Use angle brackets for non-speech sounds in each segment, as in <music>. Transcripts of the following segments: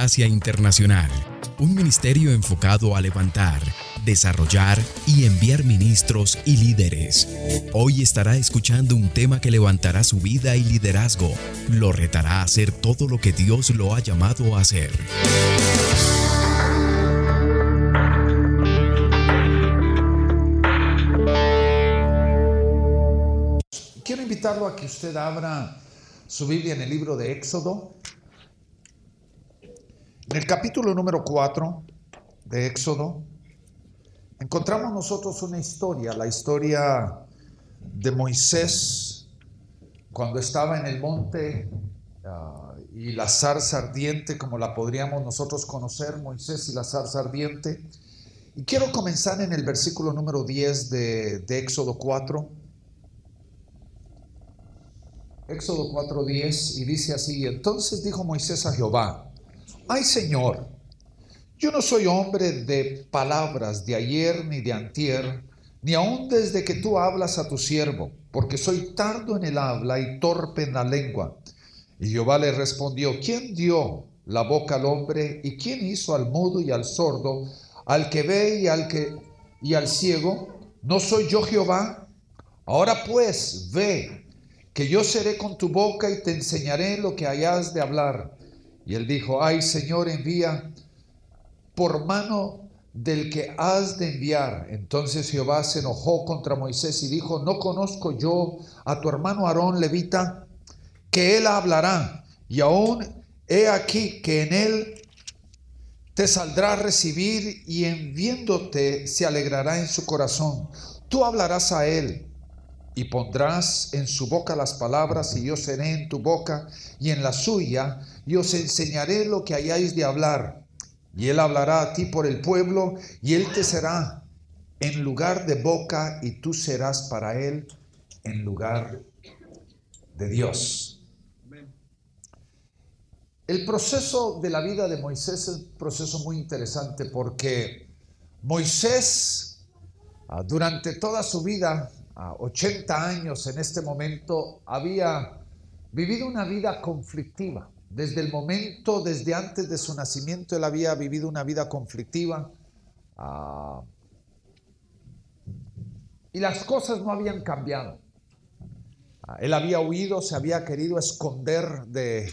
Internacional, un ministerio enfocado a levantar, desarrollar y enviar ministros y líderes. Hoy estará escuchando un tema que levantará su vida y liderazgo, lo retará a hacer todo lo que Dios lo ha llamado a hacer. Quiero invitarlo a que usted abra su Biblia en el libro de Éxodo. El capítulo número 4 de Éxodo, encontramos nosotros una historia, la historia de Moisés cuando estaba en el monte uh, y la zarza ardiente, como la podríamos nosotros conocer, Moisés y la zarza ardiente. Y quiero comenzar en el versículo número 10 de, de Éxodo 4. Éxodo 4:10 y dice así, entonces dijo Moisés a Jehová, ay Señor, yo no soy hombre de palabras de ayer ni de antier, ni aun desde que tú hablas a tu siervo, porque soy tardo en el habla y torpe en la lengua. Y Jehová le respondió, ¿quién dio la boca al hombre y quién hizo al mudo y al sordo, al que ve y al que y al ciego? ¿No soy yo Jehová? Ahora pues, ve que yo seré con tu boca y te enseñaré lo que hayas de hablar. Y él dijo, ay Señor, envía por mano del que has de enviar. Entonces Jehová se enojó contra Moisés y dijo, no conozco yo a tu hermano Aarón levita, que él hablará, y aún he aquí que en él te saldrá a recibir y en viéndote se alegrará en su corazón. Tú hablarás a él y pondrás en su boca las palabras y yo seré en tu boca y en la suya y os enseñaré lo que hayáis de hablar. Y él hablará a ti por el pueblo y él te será en lugar de boca y tú serás para él en lugar de Dios. El proceso de la vida de Moisés es un proceso muy interesante porque Moisés durante toda su vida, 80 años en este momento, había vivido una vida conflictiva. Desde el momento, desde antes de su nacimiento, él había vivido una vida conflictiva. Uh, y las cosas no habían cambiado. Uh, él había huido, se había querido esconder de,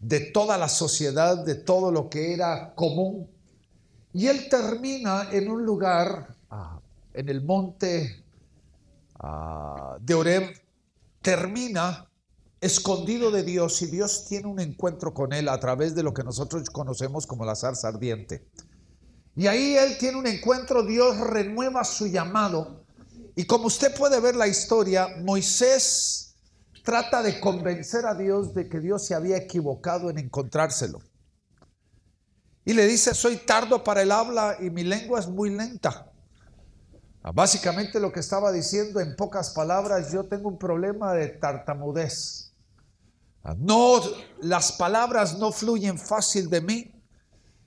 de toda la sociedad, de todo lo que era común. Y él termina en un lugar, uh, en el monte de Oreb, termina escondido de Dios y Dios tiene un encuentro con él a través de lo que nosotros conocemos como la zarza ardiente. Y ahí él tiene un encuentro, Dios renueva su llamado. Y como usted puede ver la historia, Moisés trata de convencer a Dios de que Dios se había equivocado en encontrárselo. Y le dice, soy tardo para el habla y mi lengua es muy lenta. Básicamente lo que estaba diciendo en pocas palabras, yo tengo un problema de tartamudez. No, las palabras no fluyen fácil de mí.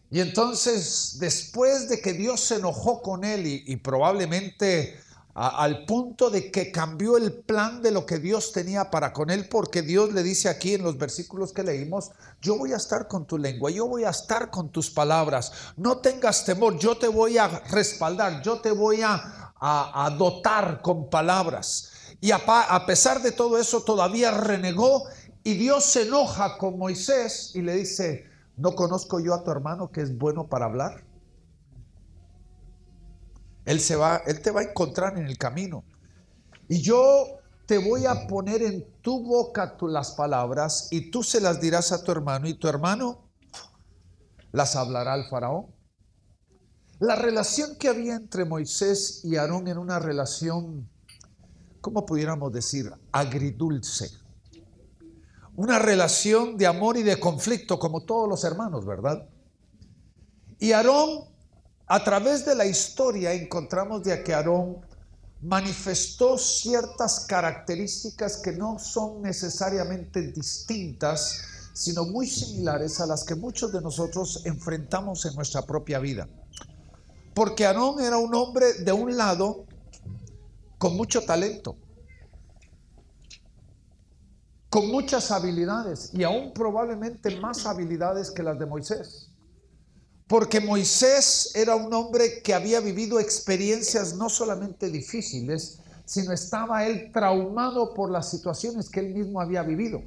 Y entonces, después de que Dios se enojó con él y, probablemente al punto de que cambió el plan de lo que Dios tenía para con él, porque Dios le dice aquí en los versículos que leímos, yo voy a estar con tu lengua, yo voy a estar con tus palabras, no tengas temor, yo te voy a respaldar, yo te voy a, a, dotar con palabras. Y a, a pesar de todo eso, todavía renegó y Dios se enoja con Moisés y le dice, ¿no conozco yo a tu hermano que es bueno para hablar? Él se va, él te va a encontrar en el camino. Y yo te voy a poner en tu boca las palabras y tú se las dirás a tu hermano y tu hermano las hablará al faraón. La relación que había entre Moisés y Aarón era una relación, ¿cómo pudiéramos decir? Agridulce una relación de amor y de conflicto como todos los hermanos, ¿verdad? Y Aarón, a través de la historia encontramos de que Aarón manifestó ciertas características que no son necesariamente distintas, sino muy similares a las que muchos de nosotros enfrentamos en nuestra propia vida. Porque Aarón era un hombre de un lado con mucho talento, con muchas habilidades y aún probablemente más habilidades que las de Moisés. Porque Moisés era un hombre que había vivido experiencias no solamente difíciles, sino estaba él traumado por las situaciones que él mismo había vivido.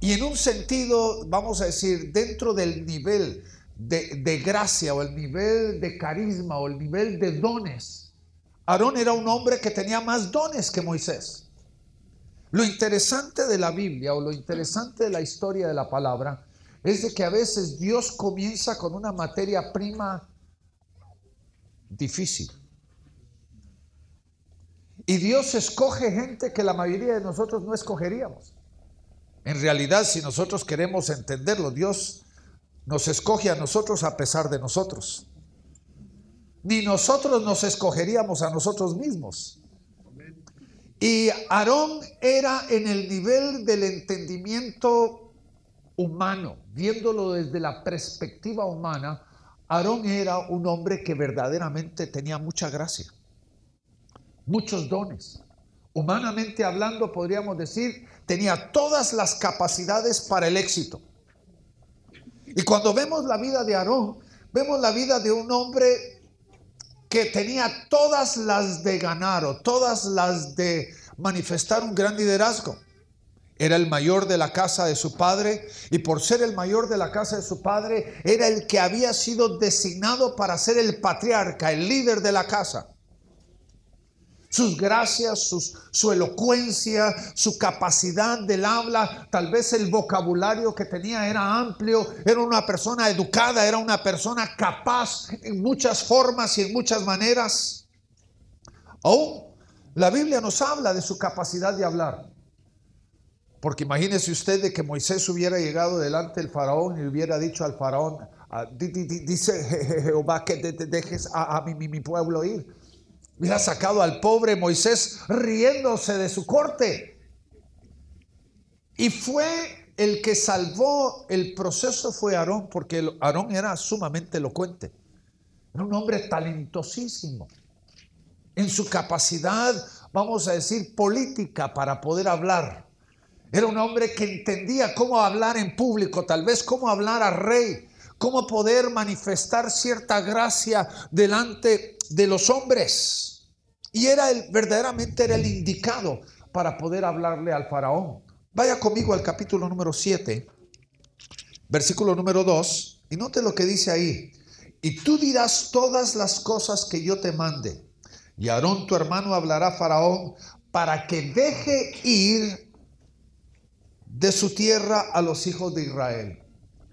Y en un sentido, vamos a decir, dentro del nivel de, gracia o el nivel de carisma o el nivel de dones, Aarón era un hombre que tenía más dones que Moisés. Lo interesante de la Biblia o lo interesante de la historia de la palabra es de que a veces Dios comienza con una materia prima difícil. Y Dios escoge gente que la mayoría de nosotros no escogeríamos. En realidad, si nosotros queremos entenderlo, Dios nos escoge a nosotros a pesar de nosotros. Ni nosotros nos escogeríamos a nosotros mismos. Y Aarón era en el nivel del entendimiento humano, viéndolo desde la perspectiva humana, Aarón era un hombre que verdaderamente tenía mucha gracia, muchos dones. Humanamente hablando, podríamos decir, tenía todas las capacidades para el éxito. Y cuando vemos la vida de Aarón, vemos la vida de un hombre que tenía todas las de ganar o todas las de manifestar un gran liderazgo. Era el mayor de la casa de su padre y por ser el mayor de la casa de su padre era el que había sido designado para ser el patriarca, el líder de la casa sus gracias, su elocuencia, su capacidad del habla, tal vez el vocabulario que tenía era amplio, era una persona educada, era una persona capaz en muchas formas y en muchas maneras. Aún la Biblia nos habla de su capacidad de hablar. Porque imagínese usted de que Moisés hubiera llegado delante del faraón y hubiera dicho al faraón, ah, dice Jehová que dejes a, mi, mi pueblo ir Hubiera sacado al pobre Moisés riéndose de su corte. Y fue el que salvó el proceso fue Aarón, porque Aarón era sumamente elocuente. Era un hombre talentosísimo. En su capacidad, vamos a decir, política para poder hablar. Era un hombre que entendía cómo hablar en público, tal vez cómo hablar al rey, cómo poder manifestar cierta gracia delante de los hombres. Y era el, verdaderamente era el indicado para poder hablarle al faraón. Vaya conmigo al capítulo número 7, versículo número 2, y note lo que dice ahí. Y tú dirás todas las cosas que yo te mande. Y Aarón tu hermano hablará a Faraón para que deje ir de su tierra a los hijos de Israel.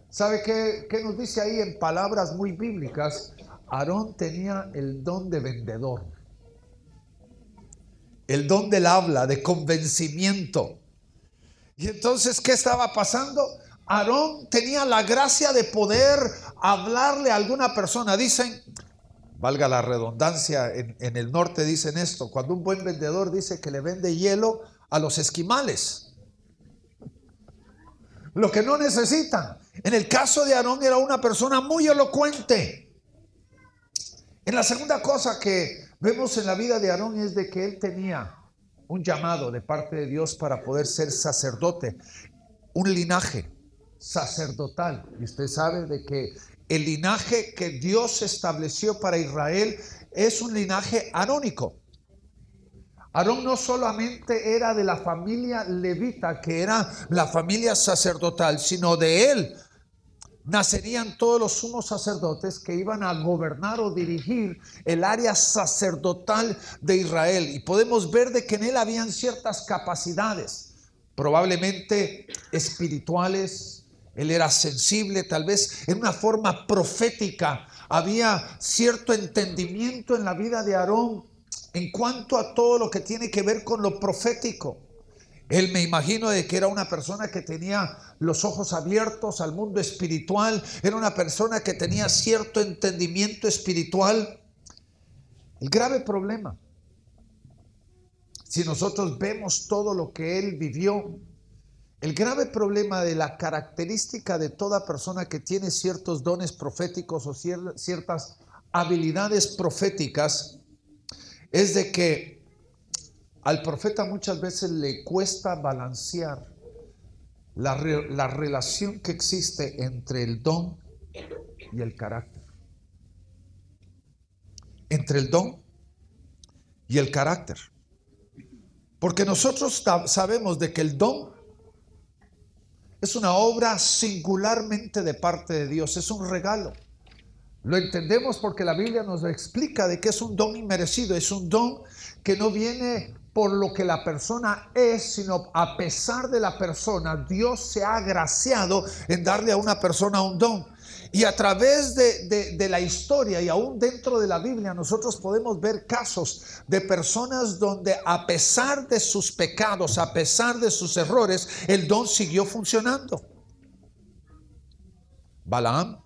¿Sabe qué, qué nos dice ahí en palabras muy bíblicas? Aarón tenía el don de vendedor el don del habla, de convencimiento. Y entonces, ¿qué estaba pasando? Aarón tenía la gracia de poder hablarle a alguna persona. Dicen, valga la redundancia, en, en, el norte dicen esto, cuando un buen vendedor dice que le vende hielo a los esquimales. Lo que no necesitan. En el caso de Aarón era una persona muy elocuente. En la segunda cosa que vemos en la vida de Aarón es de que él tenía un llamado de parte de Dios para poder ser sacerdote, un linaje sacerdotal. Y usted sabe de que el linaje que Dios estableció para Israel es un linaje arónico. Aarón no solamente era de la familia levita, que era la familia sacerdotal, sino de él nacerían todos los sumos sacerdotes que iban a gobernar o dirigir el área sacerdotal de Israel. Y podemos ver de que en él habían ciertas capacidades, probablemente espirituales. Él era sensible, tal vez en una forma profética. Había cierto entendimiento en la vida de Aarón en cuanto a todo lo que tiene que ver con lo profético. Él me imagino de que era una persona que tenía los ojos abiertos al mundo espiritual, era una persona que tenía cierto entendimiento espiritual. El grave problema, si nosotros vemos todo lo que él vivió, el grave problema de la característica de toda persona que tiene ciertos dones proféticos o ciertas habilidades proféticas es de que al profeta muchas veces le cuesta balancear la, la relación que existe entre el don y el carácter. Entre el don y el carácter. Porque nosotros sabemos de que el don es una obra singularmente de parte de Dios, es un regalo. Lo entendemos porque la Biblia nos explica de que es un don inmerecido, es un don que no viene por lo que la persona es, sino a pesar de la persona, Dios se ha agraciado en darle a una persona un don. Y a través de, la historia y aún dentro de la Biblia nosotros podemos ver casos de personas donde a pesar de sus pecados, a pesar de sus errores, el don siguió funcionando. Balaam,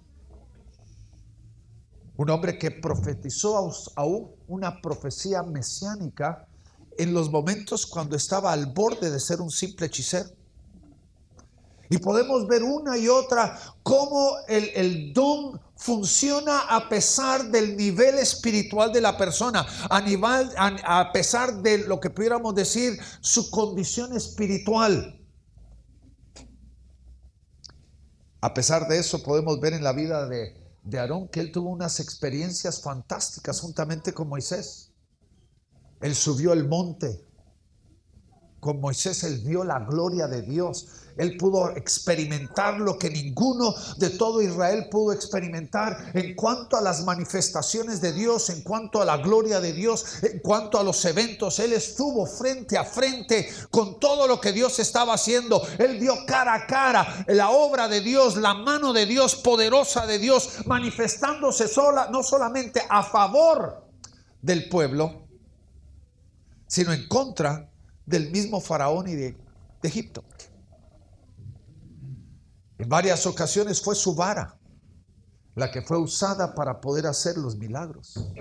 un hombre que profetizó aún una profecía mesiánica, en los momentos cuando estaba al borde de ser un simple hechicero. Y podemos ver una y otra cómo el, don funciona a pesar del nivel espiritual de la persona, a, nivel, a pesar de lo que pudiéramos decir su condición espiritual. A pesar de eso podemos ver en la vida de, de Aarón que él tuvo unas experiencias fantásticas juntamente con Moisés. Él subió el monte. Con Moisés él vio la gloria de Dios. Él pudo experimentar lo que ninguno de todo Israel pudo experimentar en cuanto a las manifestaciones de Dios, en cuanto a la gloria de Dios, en cuanto a los eventos. Él estuvo frente a frente con todo lo que Dios estaba haciendo. Él vio cara a cara la obra de Dios, la mano de Dios, poderosa de Dios, manifestándose sola, no solamente a favor del pueblo, sino en contra del mismo faraón y de, Egipto. En varias ocasiones fue su vara la que fue usada para poder hacer los milagros.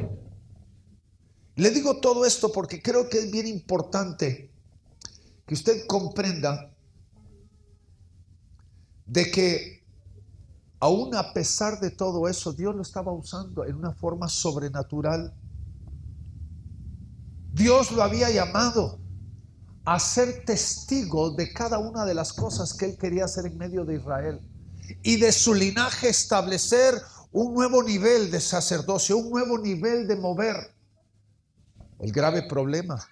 Le digo todo esto porque creo que es bien importante que usted comprenda de que aún a pesar de todo eso, Dios lo estaba usando en una forma sobrenatural Dios lo había llamado a ser testigo de cada una de las cosas que él quería hacer en medio de Israel y de su linaje establecer un nuevo nivel de sacerdocio, un nuevo nivel de mover. El grave problema,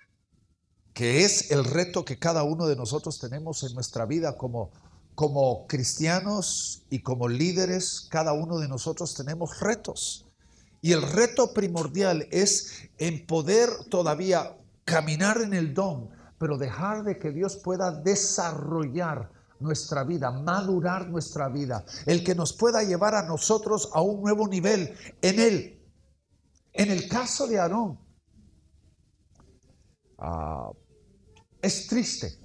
que es el reto que cada uno de nosotros tenemos en nuestra vida como, como cristianos y como líderes, cada uno de nosotros tenemos retos. Y el reto primordial es en poder todavía caminar en el don, pero dejar de que Dios pueda desarrollar nuestra vida, madurar nuestra vida, el que nos pueda llevar a nosotros a un nuevo nivel en Él. En el caso de Aarón, ah, es triste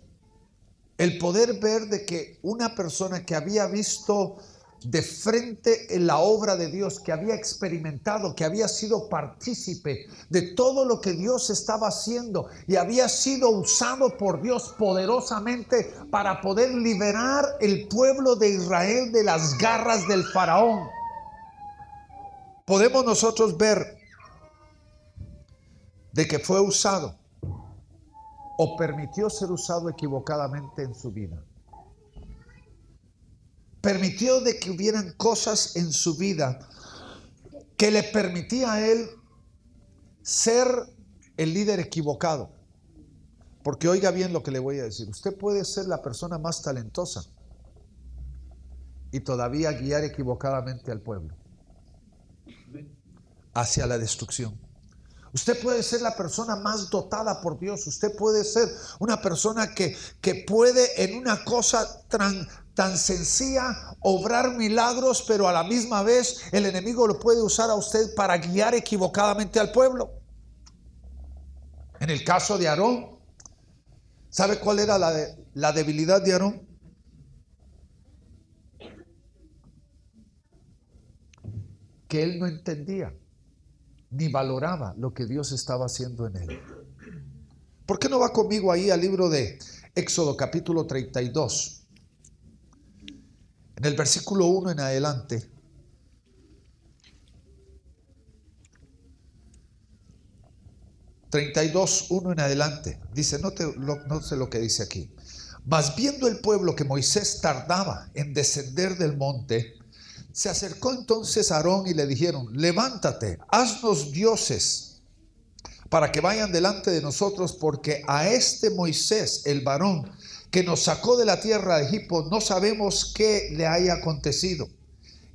el poder ver de que una persona que había visto de frente en la obra de Dios, que había experimentado, que había sido partícipe de todo lo que Dios estaba haciendo y había sido usado por Dios poderosamente para poder liberar el pueblo de Israel de las garras del faraón. Podemos nosotros ver de que fue usado o permitió ser usado equivocadamente en su vida permitió de que hubieran cosas en su vida que le permitía a él ser el líder equivocado. Porque oiga bien lo que le voy a decir. Usted puede ser la persona más talentosa y todavía guiar equivocadamente al pueblo hacia la destrucción. Usted puede ser la persona más dotada por Dios. Usted puede ser una persona que, que puede en una cosa tan sencilla, obrar milagros, pero a la misma vez el enemigo lo puede usar a usted para guiar equivocadamente al pueblo. En el caso de Aarón, ¿sabe cuál era la, la debilidad de Aarón? Que él no entendía ni valoraba lo que Dios estaba haciendo en él. ¿Por qué no va conmigo ahí al libro de Éxodo capítulo 32? En el versículo 1 en adelante, ...32, 1 en adelante... Dice, no sé lo que dice aquí. Mas viendo el pueblo que Moisés tardaba en descender del monte, se acercó entonces Aarón y le dijeron, levántate, haznos dioses para que vayan delante de nosotros, porque a este Moisés, el varón que nos sacó de la tierra de Egipto, no sabemos qué le haya acontecido.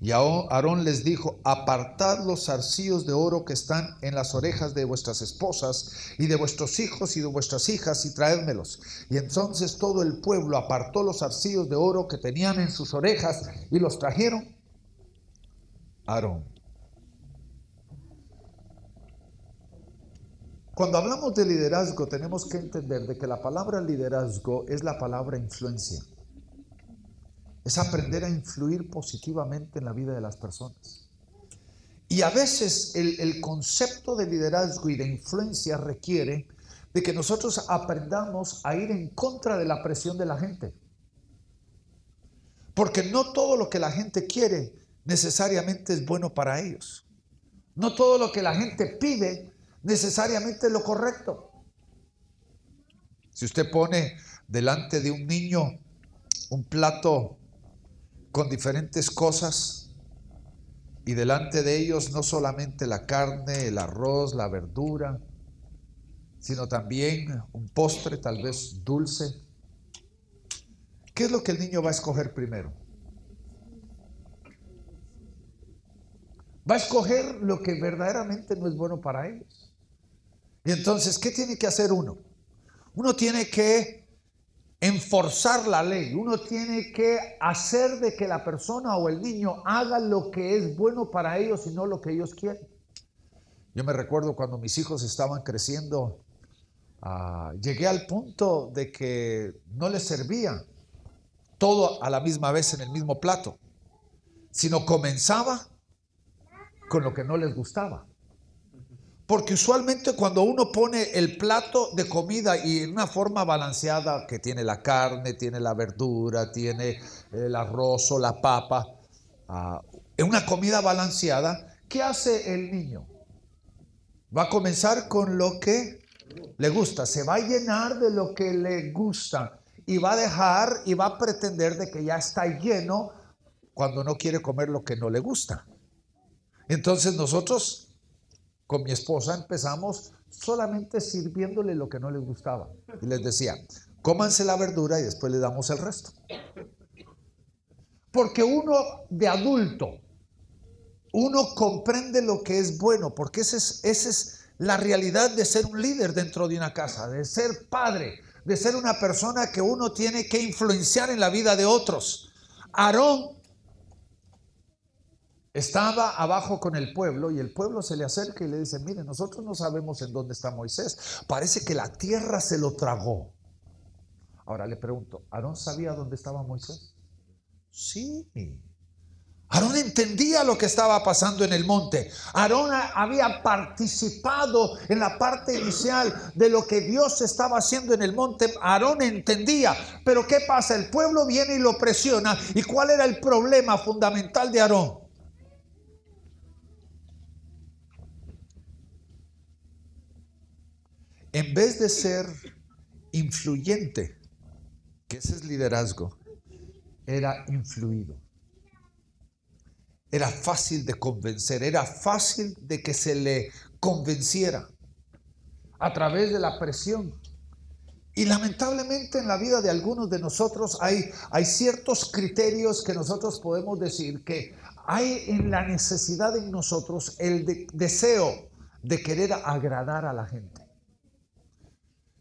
Y Aarón les dijo, apartad los zarcillos de oro que están en las orejas de vuestras esposas y de vuestros hijos y de vuestras hijas y traédmelos. Y entonces todo el pueblo apartó los zarcillos de oro que tenían en sus orejas y los trajeron Aarón. Cuando hablamos de liderazgo tenemos que entender de que la palabra liderazgo es la palabra influencia es aprender a influir positivamente en la vida de las personas. Y a veces el, concepto de liderazgo y de influencia requiere de que nosotros aprendamos a ir en contra de la presión de la gente. Porque no todo lo que la gente quiere necesariamente es bueno para ellos. No todo lo que la gente pide necesariamente es lo correcto. Si usted pone delante de un niño un plato con diferentes cosas y delante de ellos no solamente la carne, el arroz, la verdura, sino también un postre tal vez dulce. ¿Qué es lo que el niño va a escoger primero? Va a escoger lo que verdaderamente no es bueno para ellos. Y entonces, ¿qué tiene que hacer uno? Uno tiene que enforzar la ley. Uno tiene que hacer de que la persona o el niño haga lo que es bueno para ellos y no lo que ellos quieren. Yo me recuerdo cuando mis hijos estaban creciendo, ah, llegué al punto de que no les servía todo a la misma vez en el mismo plato, sino comenzaba con lo que no les gustaba. Porque usualmente cuando uno pone el plato de comida y en una forma balanceada, que tiene la carne, tiene la verdura, tiene el arroz o la papa, ah, en una comida balanceada, ¿qué hace el niño? Va a comenzar con lo que le gusta, se va a llenar de lo que le gusta y va a dejar y va a pretender de que ya está lleno cuando no quiere comer lo que no le gusta. Entonces nosotros con mi esposa empezamos solamente sirviéndole lo que no les gustaba. Y les decía, cómanse la verdura y después le damos el resto. Porque uno de adulto, uno comprende lo que es bueno, porque esa es, esa es la realidad de ser un líder dentro de una casa, de ser padre, de ser una persona que uno tiene que influenciar en la vida de otros. Aarón estaba abajo con el pueblo y el pueblo se le acerca y le dice, mire, nosotros no sabemos en dónde está Moisés. Parece que la tierra se lo tragó. Ahora le pregunto, ¿Aarón sabía dónde estaba Moisés? Sí. Aarón entendía lo que estaba pasando en el monte. Aarón había participado en la parte inicial de lo que Dios estaba haciendo en el monte. Aarón entendía. Pero ¿qué pasa? El pueblo viene y lo presiona. ¿Y cuál era el problema fundamental de Aarón? En vez de ser influyente, que ese es liderazgo, era influido. Era fácil de convencer, era fácil de que se le convenciera a través de la presión. Y lamentablemente en la vida de algunos de nosotros hay, ciertos criterios que nosotros podemos decir que hay en la necesidad en nosotros el deseo de querer agradar a la gente.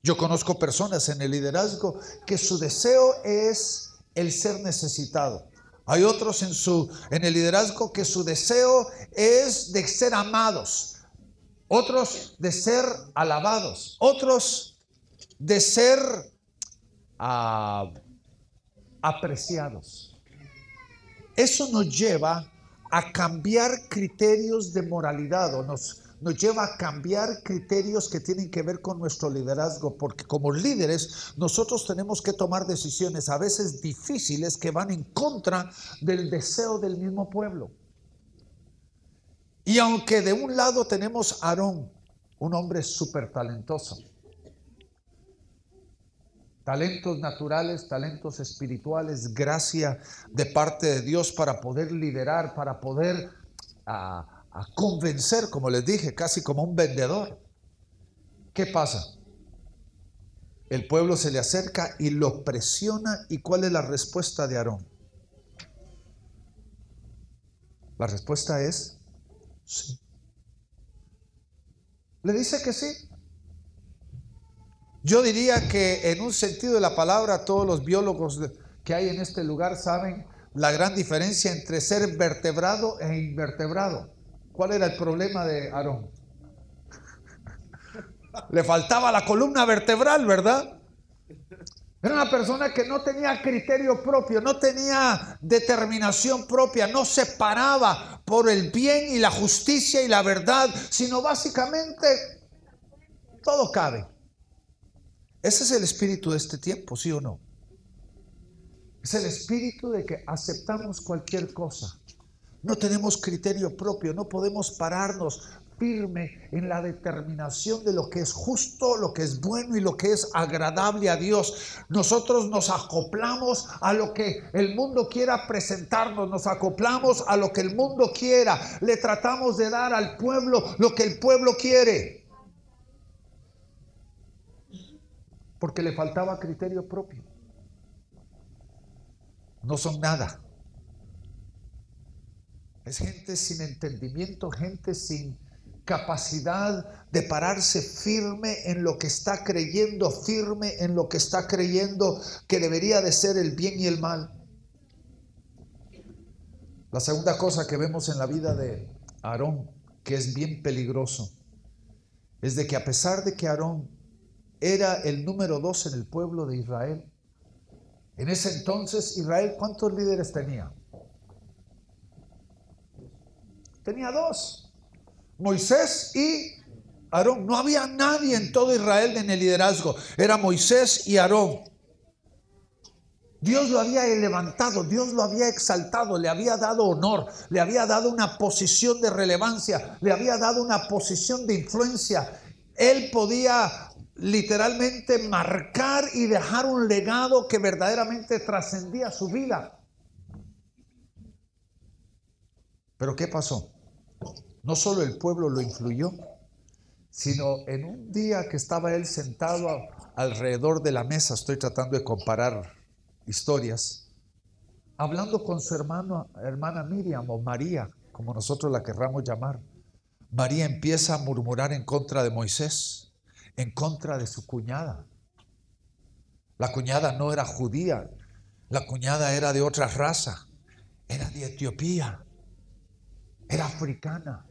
Yo conozco personas en el liderazgo que su deseo es el ser necesitado. Hay otros en, su, en el liderazgo que su deseo es de ser amados. Otros de ser alabados. Otros de ser ah, apreciados. Eso nos lleva a cambiar criterios de moralidad o nos, nos lleva a cambiar criterios que tienen que ver con nuestro liderazgo, porque como líderes nosotros tenemos que tomar decisiones a veces difíciles que van en contra del deseo del mismo pueblo. Y aunque de un lado tenemos a Aarón, un hombre súper talentoso, talentos naturales, talentos espirituales, gracia de parte de Dios para poder liderar, para poder a, convencer, como les dije, casi como un vendedor. ¿Qué pasa? El pueblo se le acerca y lo presiona. ¿Y cuál es la respuesta de Aarón? La respuesta es sí. Le dice que sí. Yo diría que en un sentido de la palabra, todos los biólogos que hay en este lugar saben la gran diferencia entre ser vertebrado e invertebrado. ¿Cuál era el problema de Aarón? Le faltaba la columna vertebral, ¿verdad? Era una persona que no tenía criterio propio, no tenía determinación propia, no se paraba por el bien y la justicia y la verdad, sino básicamente todo cabe. Ese es el espíritu de este tiempo, ¿sí o no? Es el espíritu de que aceptamos cualquier cosa. No tenemos criterio propio, no podemos pararnos firme en la determinación de lo que es justo, lo que es bueno y lo que es agradable a Dios. Nosotros nos acoplamos a lo que el mundo quiera presentarnos, nos acoplamos a lo que el mundo quiera, le tratamos de dar al pueblo lo que el pueblo quiere. Porque le faltaba criterio propio no son nada. Es gente sin entendimiento, gente sin capacidad de pararse firme en lo que está creyendo, firme en lo que está creyendo que debería de ser el bien y el mal. La segunda cosa que vemos en la vida de Aarón, que es bien peligroso, es de que a pesar de que Aarón era el número dos en el pueblo de Israel, en ese entonces Israel, ¿cuántos líderes tenía? Tenía dos, Moisés y Aarón. No había nadie en todo Israel en el liderazgo, era Moisés y Aarón. Dios lo había levantado, Dios lo había exaltado, le había dado honor, le había dado una posición de relevancia, le había dado una posición de influencia. Él podía literalmente marcar y dejar un legado que verdaderamente trascendía su vida. Pero ¿qué pasó? No solo el pueblo lo influyó, sino en un día que estaba él sentado alrededor de la mesa, estoy tratando de comparar historias, hablando con su hermana Miriam o María, como nosotros la querramos llamar. María empieza a murmurar en contra de Moisés en contra de su cuñada. La cuñada no era judía, la cuñada era de otra raza, era de Etiopía, era africana.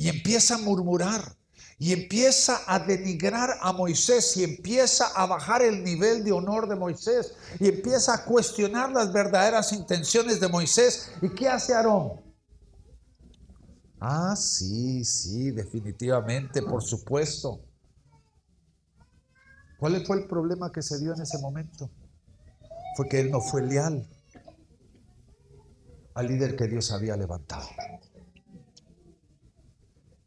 Y empieza a murmurar y empieza a denigrar a Moisés y empieza a bajar el nivel de honor de Moisés y empieza a cuestionar las verdaderas intenciones de Moisés. ¿Y qué hace Aarón? Ah, sí, sí, definitivamente, por supuesto. ¿Cuál fue el problema que se dio en ese momento? Fue que él no fue leal al líder que Dios había levantado.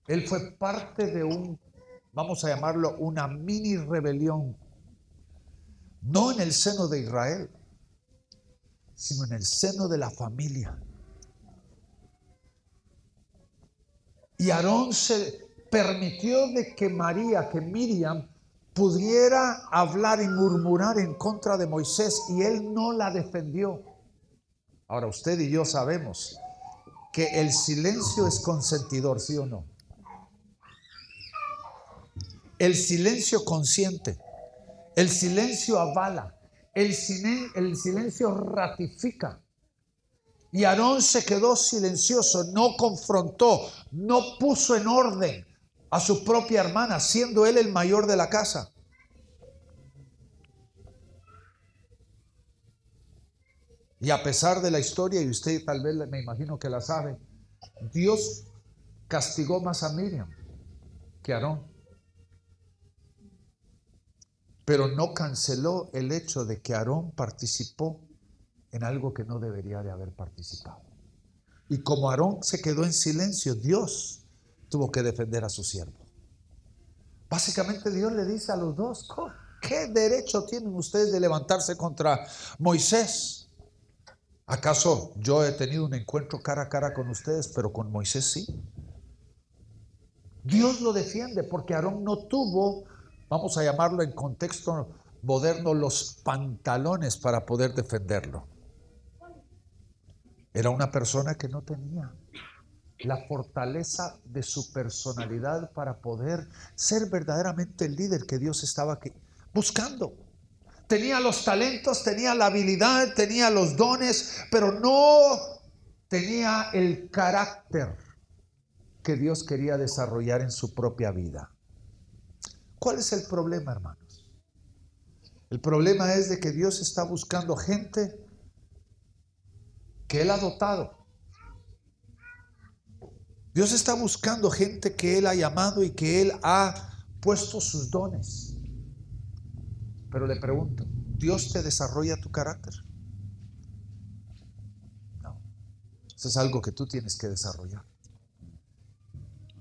Él fue parte de un, vamos a llamarlo, una mini rebelión. No en el seno de Israel, sino en el seno de la familia. Y Aarón se permitió de que María, que Miriam, pudiera hablar y murmurar en contra de Moisés y él no la defendió. Ahora usted y yo sabemos que el silencio es consentidor, ¿sí o no? El silencio consciente, el silencio avala, el, silencio ratifica. Y Aarón se quedó silencioso, no confrontó, no puso en orden a su propia hermana, siendo él el mayor de la casa. Y a pesar de la historia, y usted tal vez me imagino que la sabe, Dios castigó más a Miriam que a Aarón. Pero no canceló el hecho de que Aarón participó en algo que no debería de haber participado. Y como Aarón se quedó en silencio, Dios tuvo que defender a su siervo. Básicamente Dios le dice a los dos, ¿qué derecho tienen ustedes de levantarse contra Moisés? ¿Acaso yo he tenido un encuentro cara a cara con ustedes, pero con Moisés sí? Dios lo defiende porque Aarón no tuvo, vamos a llamarlo en contexto moderno, los pantalones para poder defenderlo. Era una persona que no tenía la fortaleza de su personalidad para poder ser verdaderamente el líder que Dios estaba buscando. Tenía los talentos, tenía la habilidad, tenía los dones, pero no tenía el carácter que Dios quería desarrollar en su propia vida. ¿Cuál es el problema, hermanos? El problema es de que Dios está buscando gente que Él ha dotado. Dios está buscando gente que Él ha llamado y que Él ha puesto sus dones. Pero le pregunto, ¿Dios te desarrolla tu carácter? No. Eso es algo que tú tienes que desarrollar.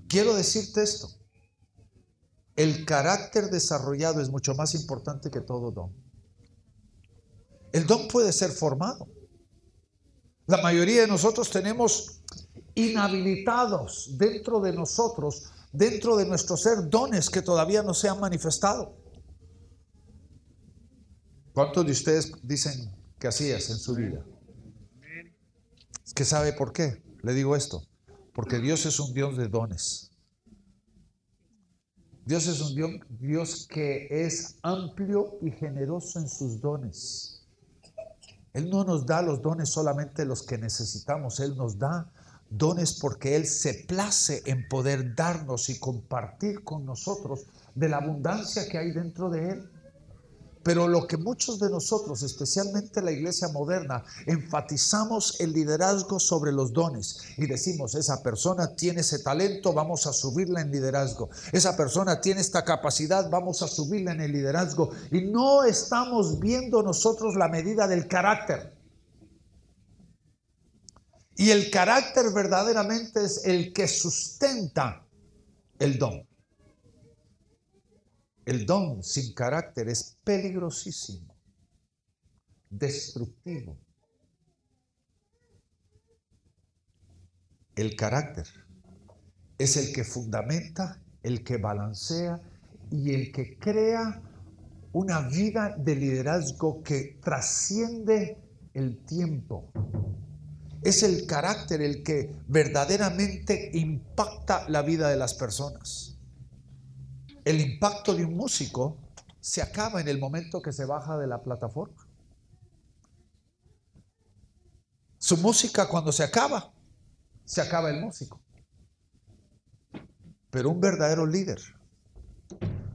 Quiero decirte esto. El carácter desarrollado es mucho más importante que todo don. El don puede ser formado. La mayoría de nosotros tenemos inhabilitados dentro de nosotros, dentro de nuestro ser, dones que todavía no se han manifestado. ¿Cuántos de ustedes dicen que así es en su vida? Es que sabe por qué. Le digo esto. Porque Dios es un Dios de dones. Dios es un Dios, que es amplio y generoso en sus dones. Él no nos da los dones solamente los que necesitamos, Él nos da dones porque Él se place en poder darnos y compartir con nosotros de la abundancia que hay dentro de Él. Pero lo que muchos de nosotros, especialmente la iglesia moderna, enfatizamos el liderazgo sobre los dones y decimos, esa persona tiene ese talento, vamos a subirla en liderazgo. Esa persona tiene esta capacidad, vamos a subirla en el liderazgo. Y no estamos viendo nosotros la medida del carácter. Y el carácter verdaderamente es el que sustenta el don. El don sin carácter es peligrosísimo, destructivo. El carácter es el que fundamenta, el que balancea y el que crea una vida de liderazgo que trasciende el tiempo. Es el carácter el que verdaderamente impacta la vida de las personas el impacto de un músico se acaba en el momento que se baja de la plataforma. Su música cuando se acaba, se acaba el músico. Pero un verdadero líder,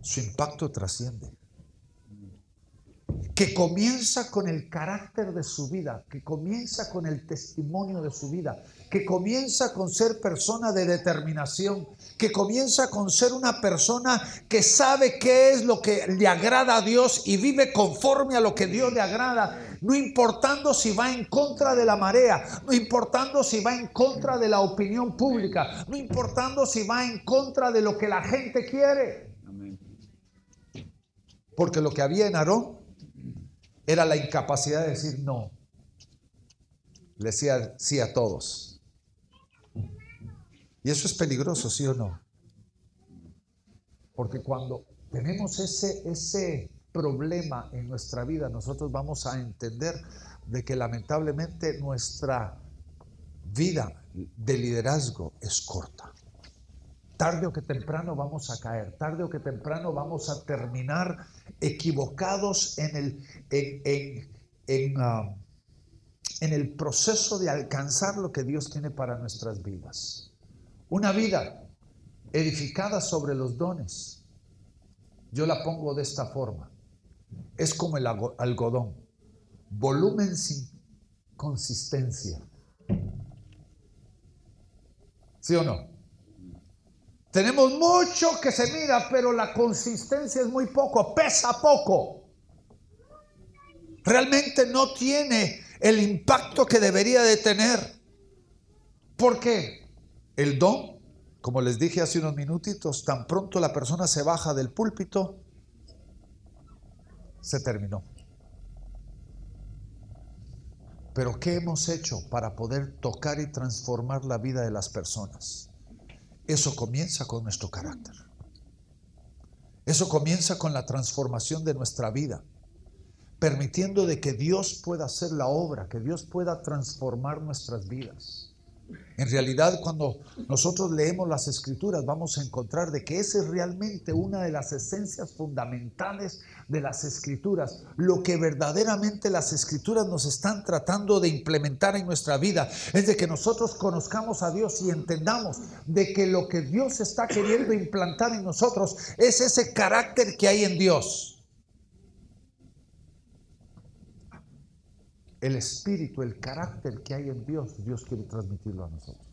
su impacto trasciende. Que comienza con el carácter de su vida, que comienza con el testimonio de su vida, que comienza con ser persona de determinación, que comienza con ser una persona que sabe qué es lo que le agrada a Dios y vive conforme a lo que Dios le agrada, no importando si va en contra de la marea, no importando si va en contra de la opinión pública, no importando si va en contra de lo que la gente quiere. Porque lo que había en Aarón era la incapacidad de decir no. Le decía sí a todos. Y eso es peligroso, ¿sí o no? Porque cuando tenemos ese, ese problema en nuestra vida, nosotros vamos a entender de que lamentablemente nuestra vida de liderazgo es corta. Tarde o que temprano vamos a caer, tarde o que temprano vamos a terminar equivocados en el, en, en, ah, en el proceso de alcanzar lo que Dios tiene para nuestras vidas. Una vida edificada sobre los dones. Yo la pongo de esta forma. Es como el algodón. Volumen sin consistencia. ¿Sí o no? Tenemos mucho que se mira, pero la consistencia es muy poco, pesa poco. Realmente no tiene el impacto que debería de tener. ¿Por qué? El don como les dije hace unos minutitos, tan pronto la persona se baja del púlpito, se terminó. Pero ¿qué hemos hecho para poder tocar y transformar la vida de las personas? Eso comienza con nuestro carácter. Eso comienza con la transformación de nuestra vida, permitiendo de que Dios pueda hacer la obra, que Dios pueda transformar nuestras vidas. En realidad, cuando nosotros leemos las escrituras, vamos a encontrar de que esa es realmente una de las esencias fundamentales de las escrituras. Lo que verdaderamente las escrituras nos están tratando de implementar en nuestra vida es de que nosotros conozcamos a Dios y entendamos de que lo que Dios está queriendo implantar en nosotros es ese carácter que hay en Dios. El espíritu, el carácter que hay en Dios, Dios quiere transmitirlo a nosotros.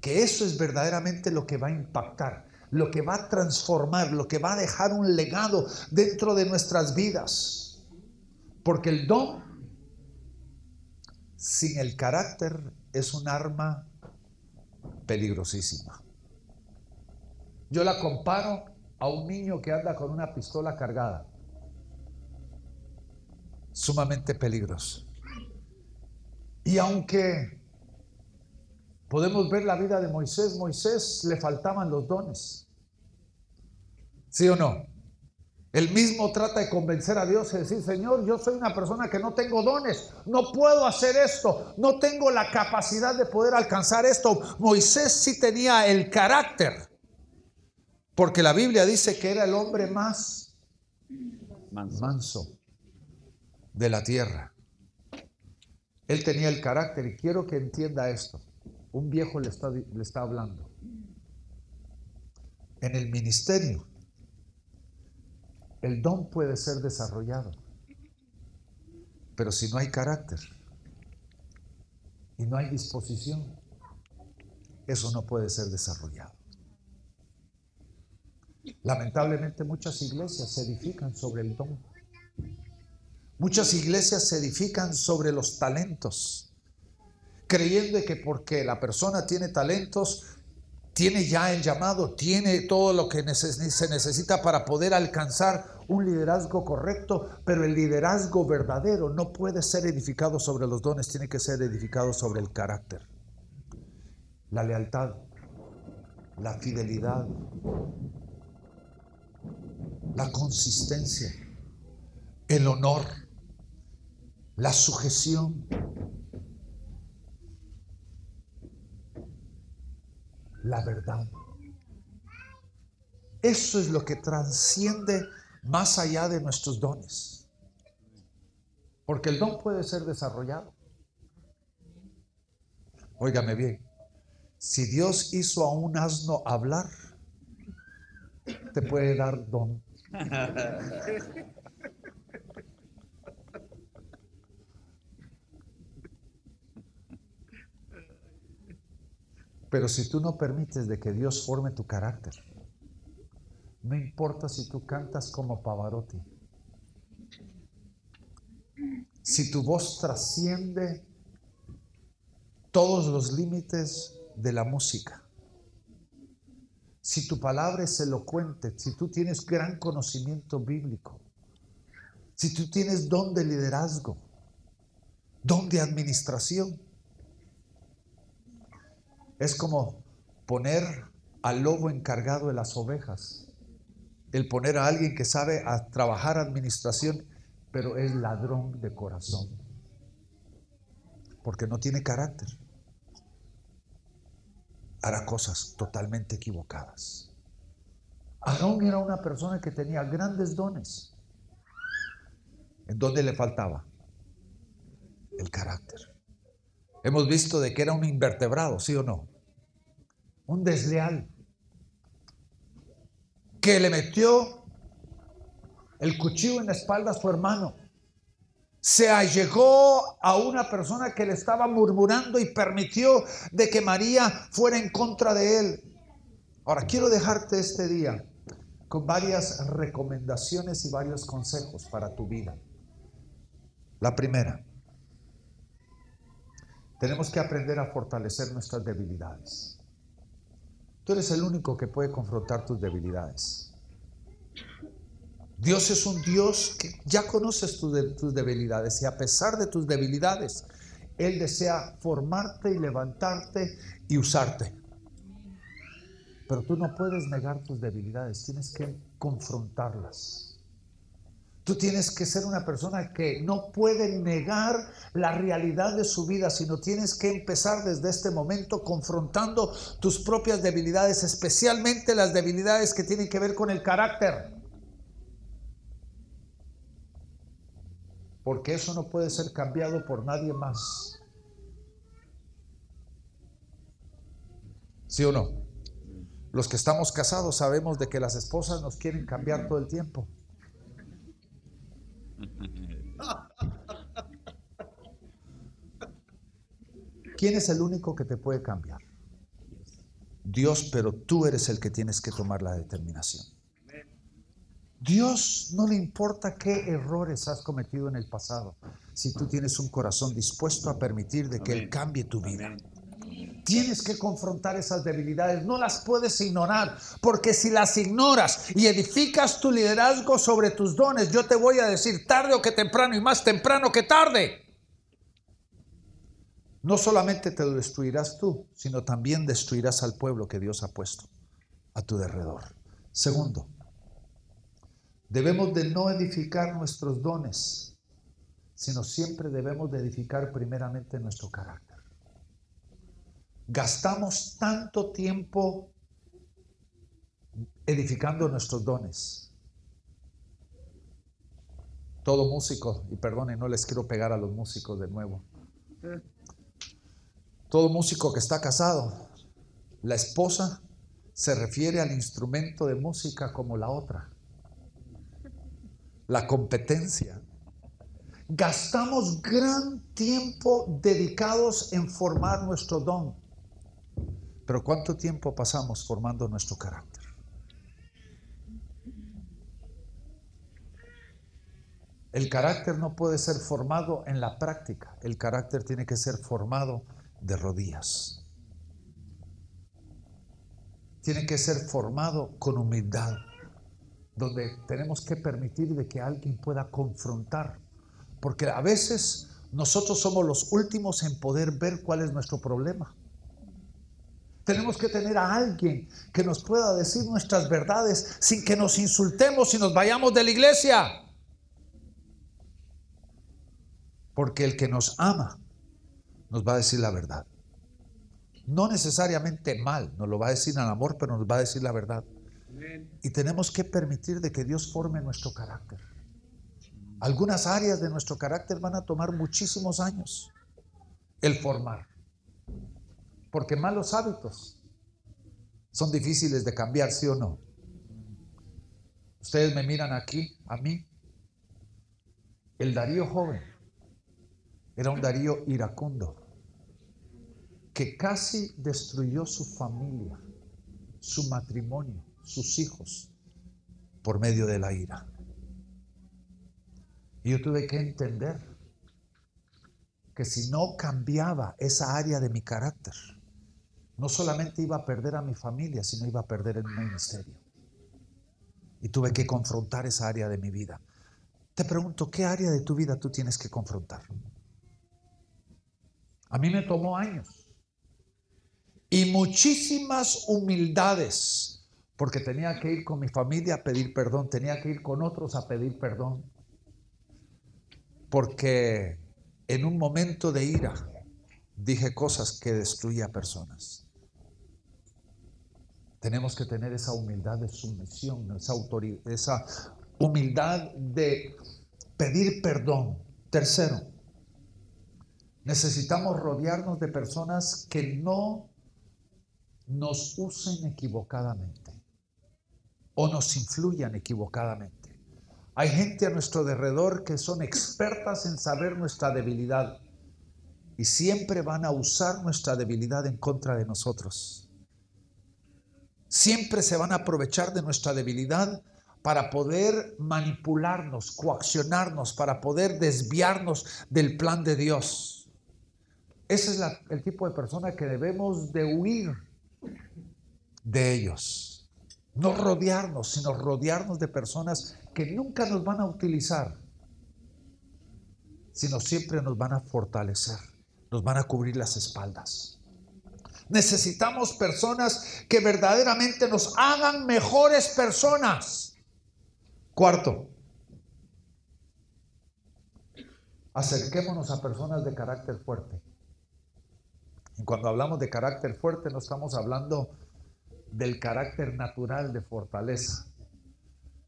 Que eso es verdaderamente lo que va a impactar, lo que va a transformar, lo que va a dejar un legado dentro de nuestras vidas. Porque el don sin el carácter es un arma peligrosísima. Yo la comparo a un niño que anda con una pistola cargada sumamente peligroso. Y aunque podemos ver la vida de Moisés, Moisés le faltaban los dones. ¿Sí o no? Él mismo trata de convencer a Dios y decir, Señor, yo soy una persona que no tengo dones, no puedo hacer esto, no tengo la capacidad de poder alcanzar esto. Moisés sí tenía el carácter, porque la Biblia dice que era el hombre más manso de la tierra. Él tenía el carácter y quiero que entienda esto. Un viejo le está, le está hablando. En el ministerio, el don puede ser desarrollado, pero si no hay carácter y no hay disposición, eso no puede ser desarrollado. Lamentablemente muchas iglesias se edifican sobre el don. Muchas iglesias se edifican sobre los talentos, creyendo que porque la persona tiene talentos, tiene ya el llamado, tiene todo lo que se necesita para poder alcanzar un liderazgo correcto, pero el liderazgo verdadero no puede ser edificado sobre los dones, tiene que ser edificado sobre el carácter, la lealtad, la fidelidad, la consistencia, el honor la sujeción. La verdad. Eso es lo que trasciende más allá de nuestros dones. Porque el don puede ser desarrollado. Óigame bien, si Dios hizo a un asno hablar, te puede dar don. <laughs> Pero si tú no permites de que Dios forme tu carácter, no importa si tú cantas como Pavarotti, si tu voz trasciende todos los límites de la música, si tu palabra es elocuente, si tú tienes gran conocimiento bíblico, si tú tienes don de liderazgo, don de administración, es como poner al lobo encargado de las ovejas, el poner a alguien que sabe a trabajar administración, pero es ladrón de corazón, porque no tiene carácter. Hará cosas totalmente equivocadas. Aarón era una persona que tenía grandes dones. ¿En dónde le faltaba? El carácter. Hemos visto de que era un invertebrado, ¿sí o no? Un desleal. Que le metió el cuchillo en la espalda a su hermano. Se allegó a una persona que le estaba murmurando y permitió de que María fuera en contra de él. Ahora, quiero dejarte este día con varias recomendaciones y varios consejos para tu vida. La primera, tenemos que aprender a fortalecer nuestras debilidades. Tú eres el único que puede confrontar tus debilidades. Dios es un Dios que ya conoces tus debilidades y a pesar de tus debilidades, Él desea formarte y levantarte y usarte. Pero tú no puedes negar tus debilidades, tienes que confrontarlas. Tú tienes que ser una persona que no puede negar la realidad de su vida, sino tienes que empezar desde este momento confrontando tus propias debilidades, especialmente las debilidades que tienen que ver con el carácter. Porque eso no puede ser cambiado por nadie más. ¿Sí o no? Los que estamos casados sabemos de que las esposas nos quieren cambiar todo el tiempo. ¿Quién es el único que te puede cambiar? Dios, pero tú eres el que tienes que tomar la determinación. Dios no le importa qué errores has cometido en el pasado, si tú tienes un corazón dispuesto a permitir de que Él cambie tu vida. Tienes que confrontar esas debilidades, no las puedes ignorar, porque si las ignoras y edificas tu liderazgo sobre tus dones, yo te voy a decir tarde o que temprano y más temprano que tarde. No solamente te destruirás tú, sino también destruirás al pueblo que Dios ha puesto a tu derredor. Segundo, debemos de no edificar nuestros dones, sino siempre debemos de edificar primeramente nuestro carácter gastamos tanto tiempo edificando nuestros dones. Todo músico, y perdonen, no les quiero pegar a los músicos de nuevo. Todo músico que está casado, la esposa se refiere al instrumento de música como la otra. La competencia. Gastamos gran tiempo dedicados en formar nuestro don. Pero ¿cuánto tiempo pasamos formando nuestro carácter? El carácter no puede ser formado en la práctica, el carácter tiene que ser formado de rodillas. Tiene que ser formado con humildad, donde tenemos que permitir de que alguien pueda confrontar, porque a veces nosotros somos los últimos en poder ver cuál es nuestro problema. Tenemos que tener a alguien que nos pueda decir nuestras verdades sin que nos insultemos y nos vayamos de la iglesia. Porque el que nos ama nos va a decir la verdad. No necesariamente mal, nos lo va a decir en amor, pero nos va a decir la verdad. Y tenemos que permitir de que Dios forme nuestro carácter. Algunas áreas de nuestro carácter van a tomar muchísimos años el formar. Porque malos hábitos son difíciles de cambiar, ¿sí o no? Ustedes me miran aquí, a mí. El Darío joven era un Darío iracundo que casi destruyó su familia, su matrimonio, sus hijos, por medio de la ira. Y yo tuve que entender que si no cambiaba esa área de mi carácter, no solamente iba a perder a mi familia, sino iba a perder el ministerio. Y tuve que confrontar esa área de mi vida. Te pregunto, ¿qué área de tu vida tú tienes que confrontar? A mí me tomó años y muchísimas humildades, porque tenía que ir con mi familia a pedir perdón, tenía que ir con otros a pedir perdón, porque en un momento de ira dije cosas que destruía personas. Tenemos que tener esa humildad de sumisión, esa, autoridad, esa humildad de pedir perdón. Tercero, necesitamos rodearnos de personas que no nos usen equivocadamente o nos influyan equivocadamente. Hay gente a nuestro alrededor que son expertas en saber nuestra debilidad y siempre van a usar nuestra debilidad en contra de nosotros siempre se van a aprovechar de nuestra debilidad para poder manipularnos, coaccionarnos, para poder desviarnos del plan de Dios. Ese es el tipo de persona que debemos de huir de ellos. No rodearnos, sino rodearnos de personas que nunca nos van a utilizar, sino siempre nos van a fortalecer, nos van a cubrir las espaldas. Necesitamos personas que verdaderamente nos hagan mejores personas. Cuarto, acerquémonos a personas de carácter fuerte. Y cuando hablamos de carácter fuerte no estamos hablando del carácter natural de fortaleza.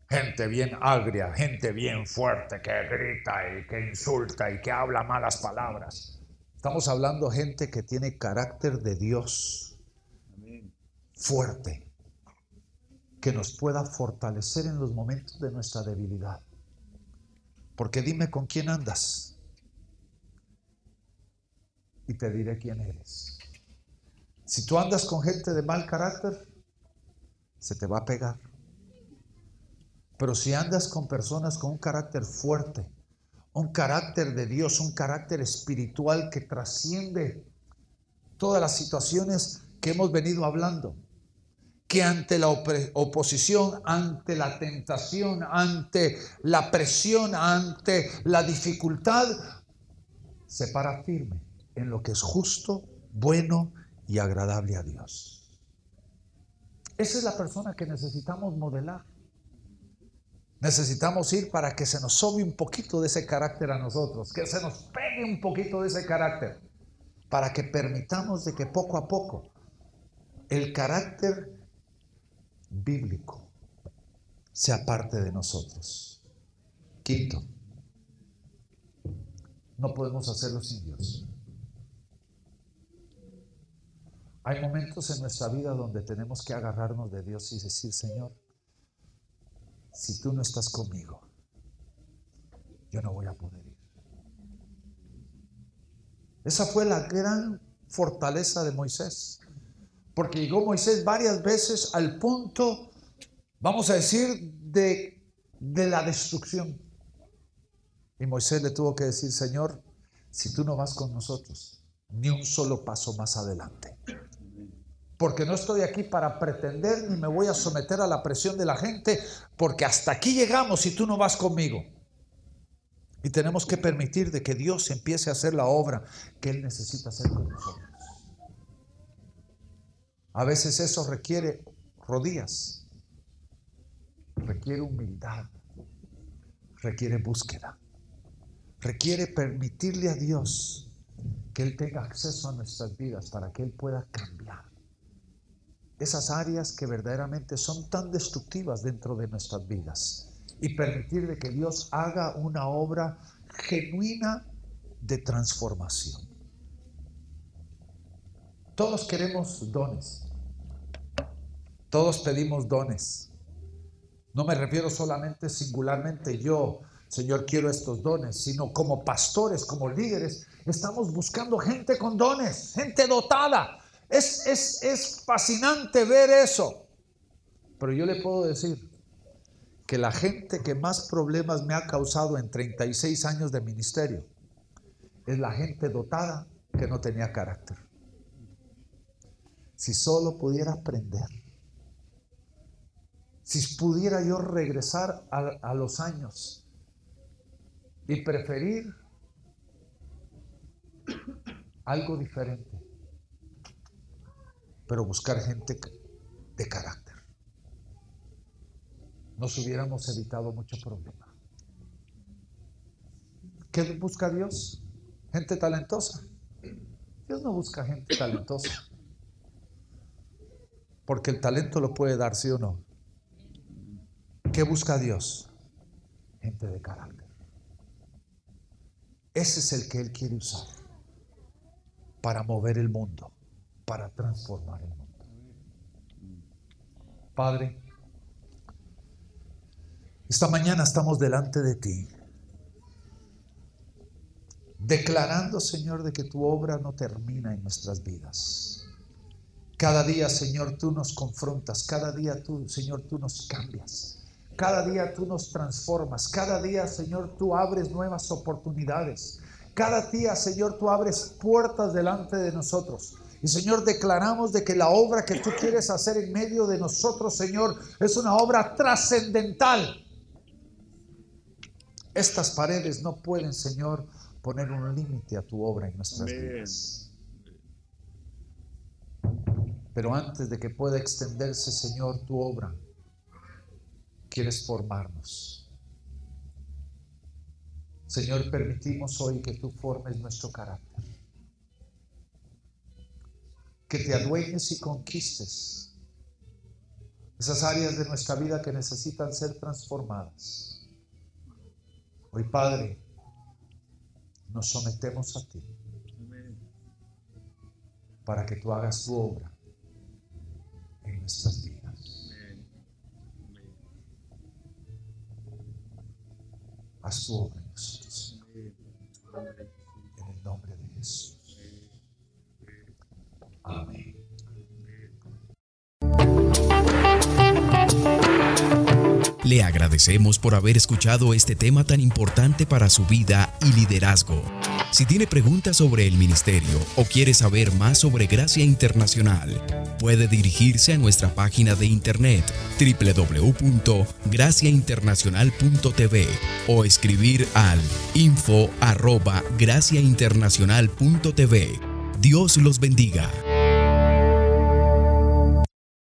Gente bien agria, gente bien fuerte que grita y que insulta y que habla malas palabras. Estamos hablando gente que tiene carácter de Dios fuerte, que nos pueda fortalecer en los momentos de nuestra debilidad. Porque dime con quién andas y te diré quién eres. Si tú andas con gente de mal carácter, se te va a pegar. Pero si andas con personas con un carácter fuerte, un carácter de Dios, un carácter espiritual que trasciende todas las situaciones que hemos venido hablando, que ante la oposición, ante la tentación, ante la presión, ante la dificultad, se para firme en lo que es justo, bueno y agradable a Dios. Esa es la persona que necesitamos modelar. Necesitamos ir para que se nos sobe un poquito de ese carácter a nosotros, que se nos pegue un poquito de ese carácter, para que permitamos de que poco a poco el carácter bíblico sea parte de nosotros. Quinto, no podemos hacerlo sin Dios. Hay momentos en nuestra vida donde tenemos que agarrarnos de Dios y decir, Señor, si tú no estás conmigo, yo no voy a poder ir. Esa fue la gran fortaleza de Moisés. Porque llegó Moisés varias veces al punto, vamos a decir, de, de la destrucción. Y Moisés le tuvo que decir, Señor, si tú no vas con nosotros, ni un solo paso más adelante porque no estoy aquí para pretender ni me voy a someter a la presión de la gente, porque hasta aquí llegamos y tú no vas conmigo. Y tenemos que permitir de que Dios empiece a hacer la obra que Él necesita hacer con nosotros. A veces eso requiere rodillas, requiere humildad, requiere búsqueda, requiere permitirle a Dios que Él tenga acceso a nuestras vidas para que Él pueda cambiar esas áreas que verdaderamente son tan destructivas dentro de nuestras vidas y permitir de que Dios haga una obra genuina de transformación. Todos queremos dones. Todos pedimos dones. No me refiero solamente singularmente yo, Señor, quiero estos dones, sino como pastores, como líderes, estamos buscando gente con dones, gente dotada, es, fascinante ver eso. Pero yo le puedo decir que la gente que más problemas me ha causado en 36 años de ministerio es la gente dotada que no tenía carácter. Si solo pudiera aprender, si pudiera yo regresar a, a los años y preferir algo diferente pero buscar gente de carácter. Nos hubiéramos evitado mucho problema. ¿Qué busca Dios? Gente talentosa. Dios no busca gente talentosa. Porque el talento lo puede dar, sí o no. ¿Qué busca Dios? Gente de carácter. Ese es el que Él quiere usar para mover el mundo para transformar el mundo. Padre, esta mañana estamos delante de ti, declarando, Señor, de que tu obra no termina en nuestras vidas. Cada día, Señor, tú nos confrontas, cada día tú, Señor, tú nos cambias. Cada día tú nos transformas, cada día, Señor, tú abres nuevas oportunidades. Cada día, Señor, tú abres puertas delante de nosotros Y Señor, declaramos de que la obra que tú quieres hacer en medio de nosotros, Señor, es una obra trascendental. Estas paredes no pueden, Señor, poner un límite a tu obra en nuestras vidas. Pero antes de que pueda extenderse, Señor, tu obra, quieres formarnos. Señor, permitimos hoy que tú formes nuestro carácter. Que te adueñes y conquistes esas áreas de nuestra vida que necesitan ser transformadas. Hoy, Padre, nos sometemos a ti para que tú hagas tu obra en nuestras vidas. Haz tu obra en nosotros. Le agradecemos por haber escuchado este tema tan importante para su vida y liderazgo. Si tiene preguntas sobre el ministerio o quiere saber más sobre Gracia Internacional, puede dirigirse a nuestra página de internet www.graciainternacional.tv o escribir al info arroba graciainternacional.tv. Dios los bendiga.